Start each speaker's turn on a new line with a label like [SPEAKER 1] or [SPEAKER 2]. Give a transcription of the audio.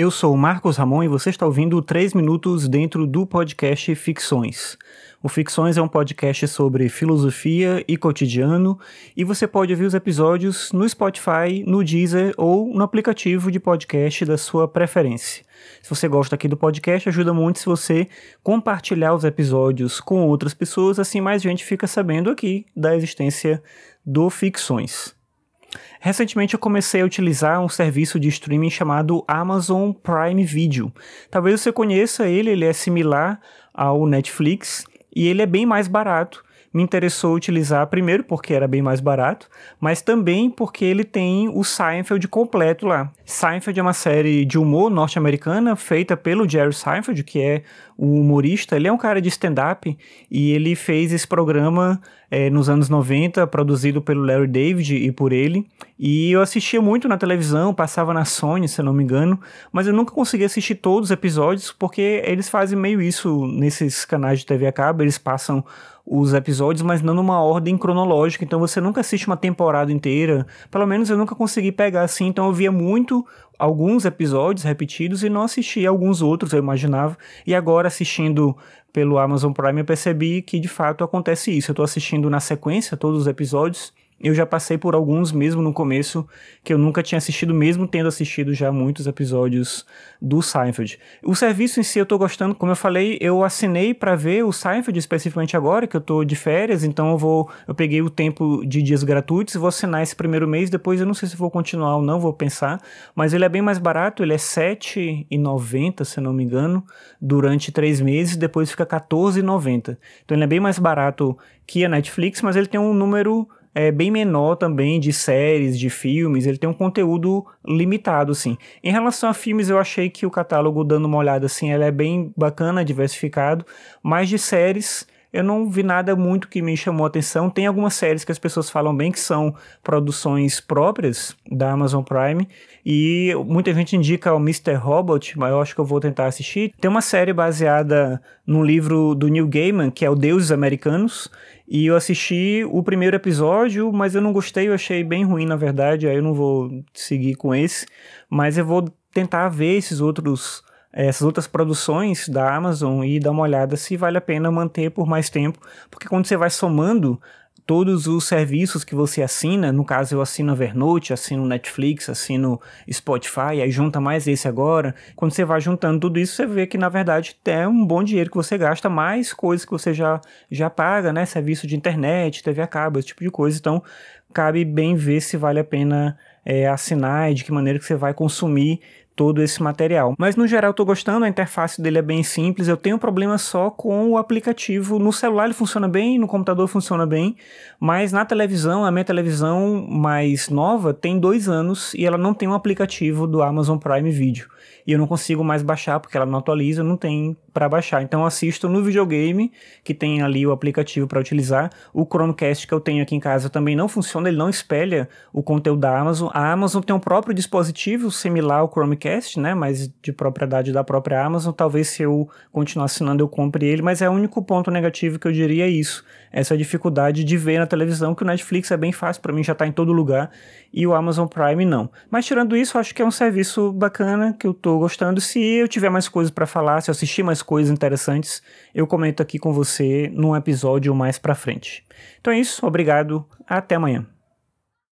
[SPEAKER 1] Eu sou o Marcos Ramon e você está ouvindo 3 minutos dentro do podcast Ficções. O Ficções é um podcast sobre filosofia e cotidiano e você pode ouvir os episódios no Spotify, no Deezer ou no aplicativo de podcast da sua preferência. Se você gosta aqui do podcast, ajuda muito se você compartilhar os episódios com outras pessoas, assim mais gente fica sabendo aqui da existência do Ficções. Recentemente eu comecei a utilizar um serviço de streaming chamado Amazon Prime Video. Talvez você conheça ele, ele é similar ao Netflix e ele é bem mais barato me interessou utilizar primeiro porque era bem mais barato, mas também porque ele tem o Seinfeld completo lá. Seinfeld é uma série de humor norte-americana feita pelo Jerry Seinfeld, que é o humorista. Ele é um cara de stand-up e ele fez esse programa é, nos anos 90, produzido pelo Larry David e por ele. E eu assistia muito na televisão, passava na Sony, se eu não me engano, mas eu nunca consegui assistir todos os episódios porque eles fazem meio isso nesses canais de TV a cabo, eles passam os episódios, mas não numa ordem cronológica, então você nunca assiste uma temporada inteira. Pelo menos eu nunca consegui pegar assim, então eu via muito alguns episódios repetidos e não assistia alguns outros, eu imaginava. E agora assistindo pelo Amazon Prime eu percebi que de fato acontece isso. Eu tô assistindo na sequência todos os episódios eu já passei por alguns mesmo no começo que eu nunca tinha assistido, mesmo tendo assistido já muitos episódios do Seinfeld. O serviço em si eu tô gostando, como eu falei, eu assinei para ver o Seinfeld especificamente agora, que eu tô de férias, então eu vou, eu peguei o tempo de dias gratuitos, vou assinar esse primeiro mês, depois eu não sei se vou continuar ou não, vou pensar, mas ele é bem mais barato, ele é R$ 7,90, se não me engano, durante três meses, depois fica R$ 14,90. Então ele é bem mais barato que a Netflix, mas ele tem um número é bem menor também de séries, de filmes, ele tem um conteúdo limitado, assim. Em relação a filmes, eu achei que o catálogo, dando uma olhada assim, ele é bem bacana, diversificado, mas de séries eu não vi nada muito que me chamou a atenção. Tem algumas séries que as pessoas falam bem que são produções próprias da Amazon Prime e muita gente indica o Mr. Robot, mas eu acho que eu vou tentar assistir. Tem uma série baseada no livro do Neil Gaiman, que é o Deuses Americanos, e eu assisti o primeiro episódio, mas eu não gostei, eu achei bem ruim, na verdade, aí eu não vou seguir com esse. Mas eu vou tentar ver esses outros essas outras produções da Amazon e dar uma olhada se vale a pena manter por mais tempo, porque quando você vai somando todos os serviços que você assina, no caso eu assino Evernote, assino Netflix, assino Spotify, aí junta mais esse agora. Quando você vai juntando tudo isso, você vê que na verdade é um bom dinheiro que você gasta, mais coisas que você já, já paga, né? Serviço de internet, TV a cabo, esse tipo de coisa. Então, cabe bem ver se vale a pena é, assinar e de que maneira que você vai consumir todo esse material. Mas no geral eu tô gostando, a interface dele é bem simples, eu tenho problema só com o aplicativo. No celular ele funciona bem, no computador funciona bem, mas na televisão, a minha televisão mais nova tem dois anos e ela não tem um aplicativo do Amazon Prime Video e eu não consigo mais baixar porque ela não atualiza, não tem para baixar. Então eu assisto no videogame, que tem ali o aplicativo para utilizar. O Chromecast que eu tenho aqui em casa também não funciona, ele não espelha o conteúdo da Amazon. A Amazon tem um próprio dispositivo similar ao Chromecast, né, mas de propriedade da própria Amazon. Talvez se eu continuar assinando eu compre ele, mas é o único ponto negativo que eu diria é isso. Essa dificuldade de ver na televisão que o Netflix é bem fácil para mim, já tá em todo lugar e o Amazon Prime não. Mas tirando isso, acho que é um serviço bacana que eu tô gostando. Se eu tiver mais coisas para falar, se eu assistir mais coisas interessantes, eu comento aqui com você num episódio mais para frente. Então é isso, obrigado, até amanhã.